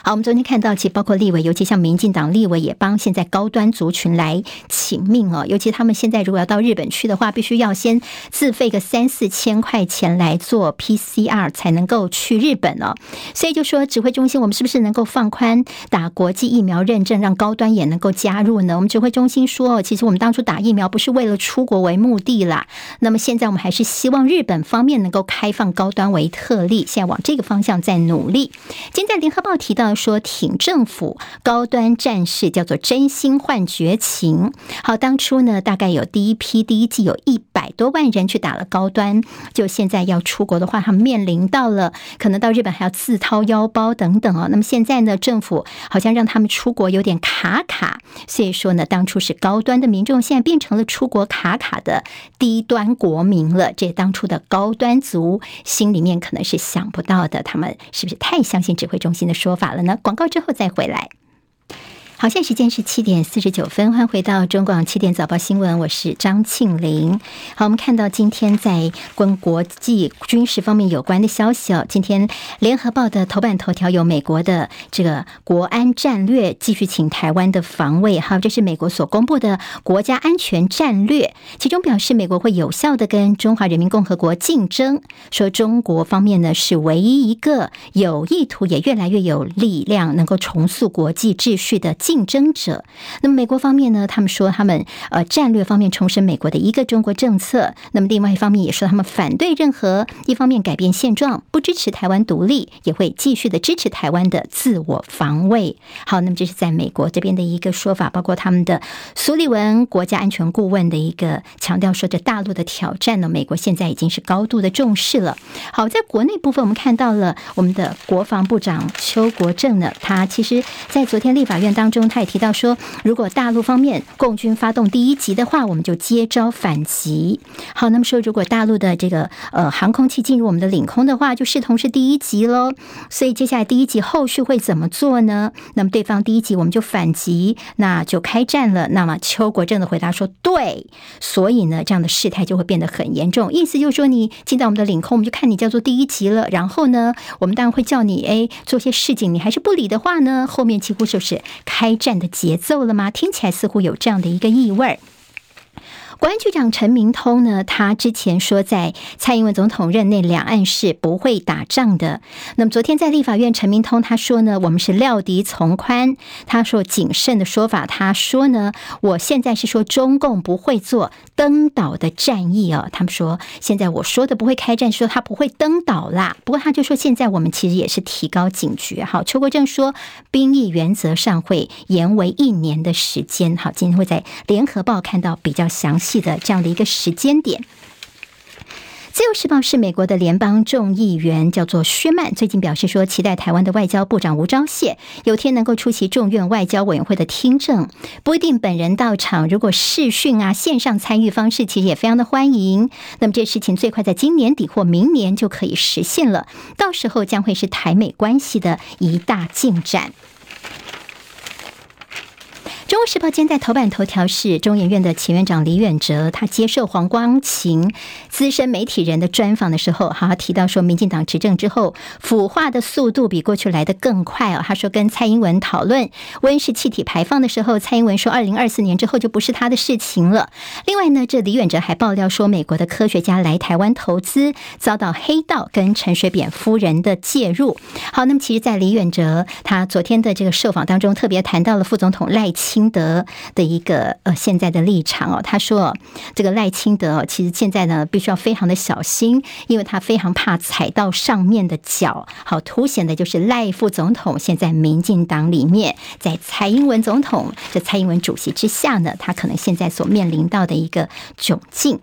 好，我们昨天看到，其包括立委，尤其像民进党立委也帮现在高端族群来请命哦。尤其他们现在如果要到日本去的话，必须要先自费个三四千块钱来做 PCR 才能够去日本哦。所以就说指挥中心，我们是不是能够放宽打国际疫苗认证，让高端也能够加入呢？我们指挥中心说，其实我们当初打疫苗不是为了出国为目的啦。那么现在我们还是希望日本方面能够开放高端为特例，现在往这个方向在努力。今天在联合报提。到说挺政府高端战士叫做真心换绝情。好，当初呢，大概有第一批第一季有一百多万人去打了高端，就现在要出国的话，他们面临到了可能到日本还要自掏腰包等等哦。那么现在呢，政府好像让他们出国有点卡卡，所以说呢，当初是高端的民众，现在变成了出国卡卡的低端国民了。这当初的高端族心里面可能是想不到的，他们是不是太相信指挥中心的说法？了了呢，广告之后再回来。好，现在时间是七点四十九分，欢迎回到中广七点早报新闻，我是张庆玲。好，我们看到今天在跟国际军事方面有关的消息哦。今天联合报的头版头条有美国的这个国安战略继续请台湾的防卫，好，这是美国所公布的国家安全战略，其中表示美国会有效的跟中华人民共和国竞争，说中国方面呢是唯一一个有意图也越来越有力量能够重塑国际秩序的。竞争者。那么美国方面呢，他们说他们呃战略方面重申美国的一个中国政策。那么另外一方面也说他们反对任何一方面改变现状，不支持台湾独立，也会继续的支持台湾的自我防卫。好，那么这是在美国这边的一个说法，包括他们的苏利文国家安全顾问的一个强调说，这大陆的挑战呢，美国现在已经是高度的重视了。好，在国内部分，我们看到了我们的国防部长邱国正呢，他其实在昨天立法院当中，中他也提到说，如果大陆方面共军发动第一集的话，我们就接招反击。好，那么说，如果大陆的这个呃航空器进入我们的领空的话，就视同是第一集喽。所以接下来第一集后续会怎么做呢？那么对方第一集我们就反击，那就开战了。那么邱国正的回答说，对，所以呢，这样的事态就会变得很严重。意思就是说，你进到我们的领空，我们就看你叫做第一集了。然后呢，我们当然会叫你哎做些事情，你还是不理的话呢，后面几乎就是开开战的节奏了吗？听起来似乎有这样的一个意味儿。国安局长陈明通呢，他之前说在蔡英文总统任内，两岸是不会打仗的。那么昨天在立法院，陈明通他说呢，我们是料敌从宽。他说谨慎的说法，他说呢，我现在是说中共不会做登岛的战役哦。他们说现在我说的不会开战，说他不会登岛啦。不过他就说现在我们其实也是提高警觉。好，邱国正说兵役原则上会延为一年的时间。好，今天会在联合报看到比较详细。记得这样的一个时间点。自由时报是美国的联邦众议员，叫做薛曼，最近表示说，期待台湾的外交部长吴钊燮有天能够出席众院外交委员会的听证，不一定本人到场，如果视讯啊线上参与方式，其实也非常的欢迎。那么这事情最快在今年底或明年就可以实现了，到时候将会是台美关系的一大进展。中国时报今天在头版头条是中研院的前院长李远哲，他接受黄光芹资深媒体人的专访的时候，哈，提到说，民进党执政之后，腐化的速度比过去来得更快哦。他说，跟蔡英文讨论温室气体排放的时候，蔡英文说，二零二四年之后就不是他的事情了。另外呢，这李远哲还爆料说，美国的科学家来台湾投资，遭到黑道跟陈水扁夫人的介入。好，那么其实，在李远哲他昨天的这个受访当中，特别谈到了副总统赖清。清德的一个呃现在的立场哦，他说这个赖清德其实现在呢必须要非常的小心，因为他非常怕踩到上面的脚。好，凸显的就是赖副总统现在民进党里面，在蔡英文总统这蔡英文主席之下呢，他可能现在所面临到的一个窘境。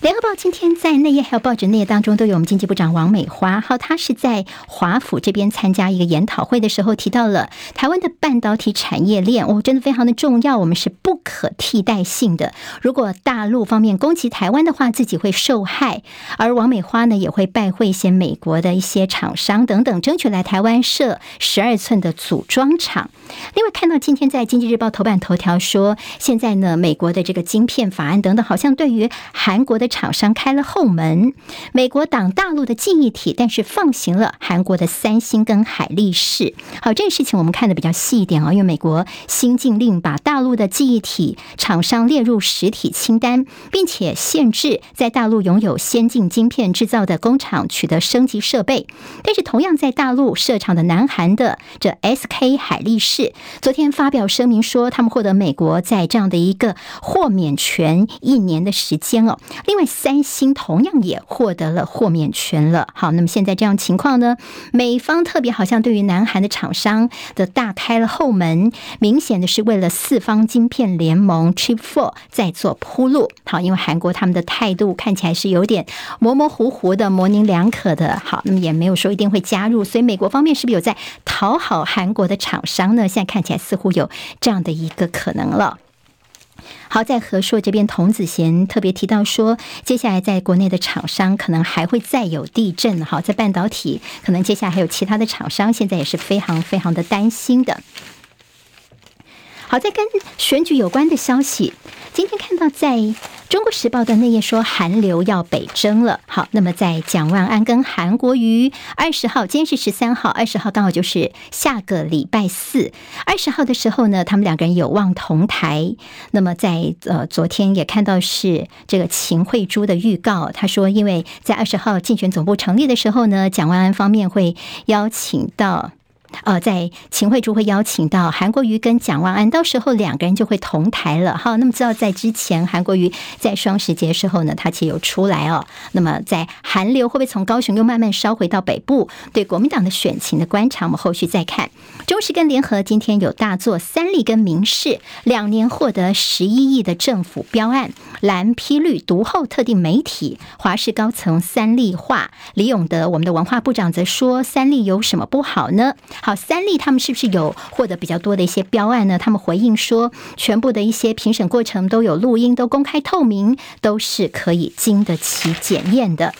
联合报今天在内页还有报纸内页当中都有我们经济部长王美花，好，他是在华府这边参加一个研讨会的时候提到了台湾的半导体产业链，哦，真的非常的重要，我们是不可替代性的。如果大陆方面攻击台湾的话，自己会受害。而王美花呢，也会拜会一些美国的一些厂商等等，争取来台湾设十二寸的组装厂。另外，看到今天在经济日报头版头条说，现在呢，美国的这个晶片法案等等，好像对于韩国的。厂商开了后门，美国挡大陆的记忆体，但是放行了韩国的三星跟海力士。好，这个事情我们看得比较细一点啊，因为美国新禁令把大陆的记忆体厂商列入实体清单，并且限制在大陆拥有先进晶片制造的工厂取得升级设备。但是同样在大陆设厂的南韩的这 SK 海力士，昨天发表声明说，他们获得美国在这样的一个豁免权一年的时间哦。另为三星同样也获得了豁免权了。好，那么现在这样情况呢？美方特别好像对于南韩的厂商的大开了后门，明显的是为了四方晶片联盟 Chip Four 在做铺路。好，因为韩国他们的态度看起来是有点模模糊糊的、模棱两可的。好，那么也没有说一定会加入，所以美国方面是不是有在讨好韩国的厂商呢？现在看起来似乎有这样的一个可能了。好，在和硕这边，童子贤特别提到说，接下来在国内的厂商可能还会再有地震。哈，在半导体，可能接下来还有其他的厂商，现在也是非常非常的担心的。好，在跟选举有关的消息，今天看到在。中国时报的内页说，韩流要北征了。好，那么在蒋万安跟韩国瑜二十号，今天是十三号，二十号刚好就是下个礼拜四。二十号的时候呢，他们两个人有望同台。那么在呃昨天也看到是这个秦慧珠的预告，他说，因为在二十号竞选总部成立的时候呢，蒋万安方面会邀请到。呃，在秦惠珠会邀请到韩国瑜跟蒋万安，到时候两个人就会同台了哈。那么知道在之前韩国瑜在双十节时候呢，他其实有出来哦。那么在韩流会不会从高雄又慢慢烧回到北部？对国民党的选情的观察，我们后续再看。中时跟联合今天有大作，三立跟民视两年获得十一亿的政府标案，蓝批绿独厚特定媒体，华视高层三立化。李永德我们的文化部长则说，三立有什么不好呢？好，三立他们是不是有获得比较多的一些标案呢？他们回应说，全部的一些评审过程都有录音，都公开透明，都是可以经得起检验的。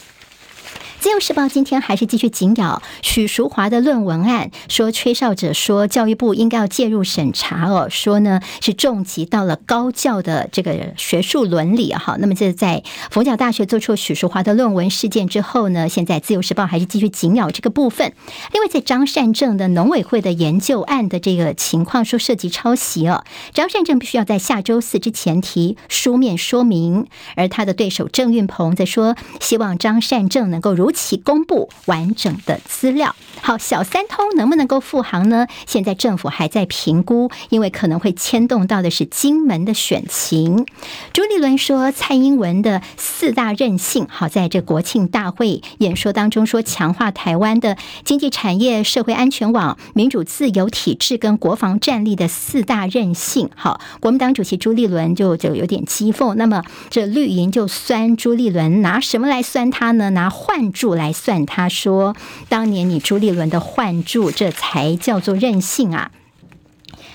自由时报今天还是继续紧咬许淑华的论文案，说吹哨者说教育部应该要介入审查哦，说呢是重击到了高教的这个学术伦理哈。那么这在佛教大学做出许淑华的论文事件之后呢，现在自由时报还是继续紧咬这个部分。另外在张善政的农委会的研究案的这个情况，说涉及抄袭哦，张善政必须要在下周四之前提书面说明，而他的对手郑运鹏则说，希望张善政能够如。如期公布完整的资料。好，小三通能不能够复航呢？现在政府还在评估，因为可能会牵动到的是金门的选情。朱立伦说，蔡英文的四大韧性，好，在这国庆大会演说当中说，强化台湾的经济产业、社会安全网、民主自由体制跟国防战力的四大韧性。好，国民党主席朱立伦就就有点讥讽。那么这绿营就酸朱立伦，拿什么来酸他呢？拿换柱来算，他说：“当年你朱立一轮的换注，这才叫做任性啊！”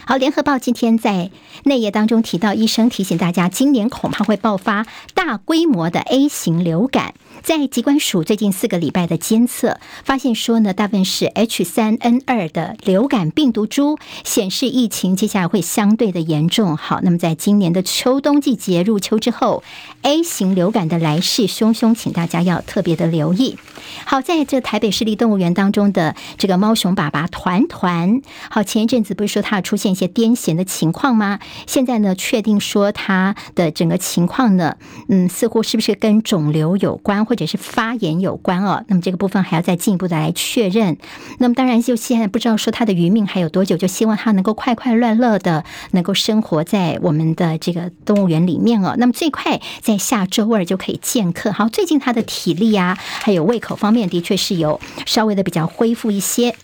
好，联合报今天在内页当中提到，医生提醒大家，今年恐怕会爆发大规模的 A 型流感。在疾管署最近四个礼拜的监测，发现说呢，大部分是 H 三 N 二的流感病毒株，显示疫情接下来会相对的严重。好，那么在今年的秋冬季节入秋之后，A 型流感的来势汹汹，请大家要特别的留意。好，在这台北市立动物园当中的这个猫熊爸爸团团，好，前一阵子不是说它出现一些癫痫的情况吗？现在呢，确定说它的整个情况呢，嗯，似乎是不是跟肿瘤有关？或者是发言有关哦，那么这个部分还要再进一步的来确认。那么当然，就现在不知道说他的余命还有多久，就希望他能够快快乐乐的能够生活在我们的这个动物园里面哦。那么最快在下周二就可以见客。好，最近他的体力啊，还有胃口方面的确是有稍微的比较恢复一些。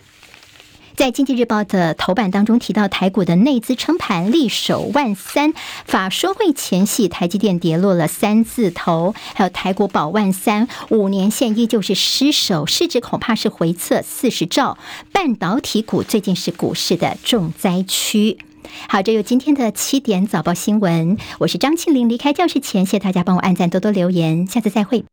在经济日报的头版当中提到，台股的内资撑盘力守万三，法说会前夕，台积电跌落了三字头，还有台股保万三，五年线依旧是失守，市值恐怕是回测四十兆，半导体股最近是股市的重灾区。好，这有今天的七点早报新闻，我是张庆玲，离开教室前，谢谢大家帮我按赞，多多留言，下次再会。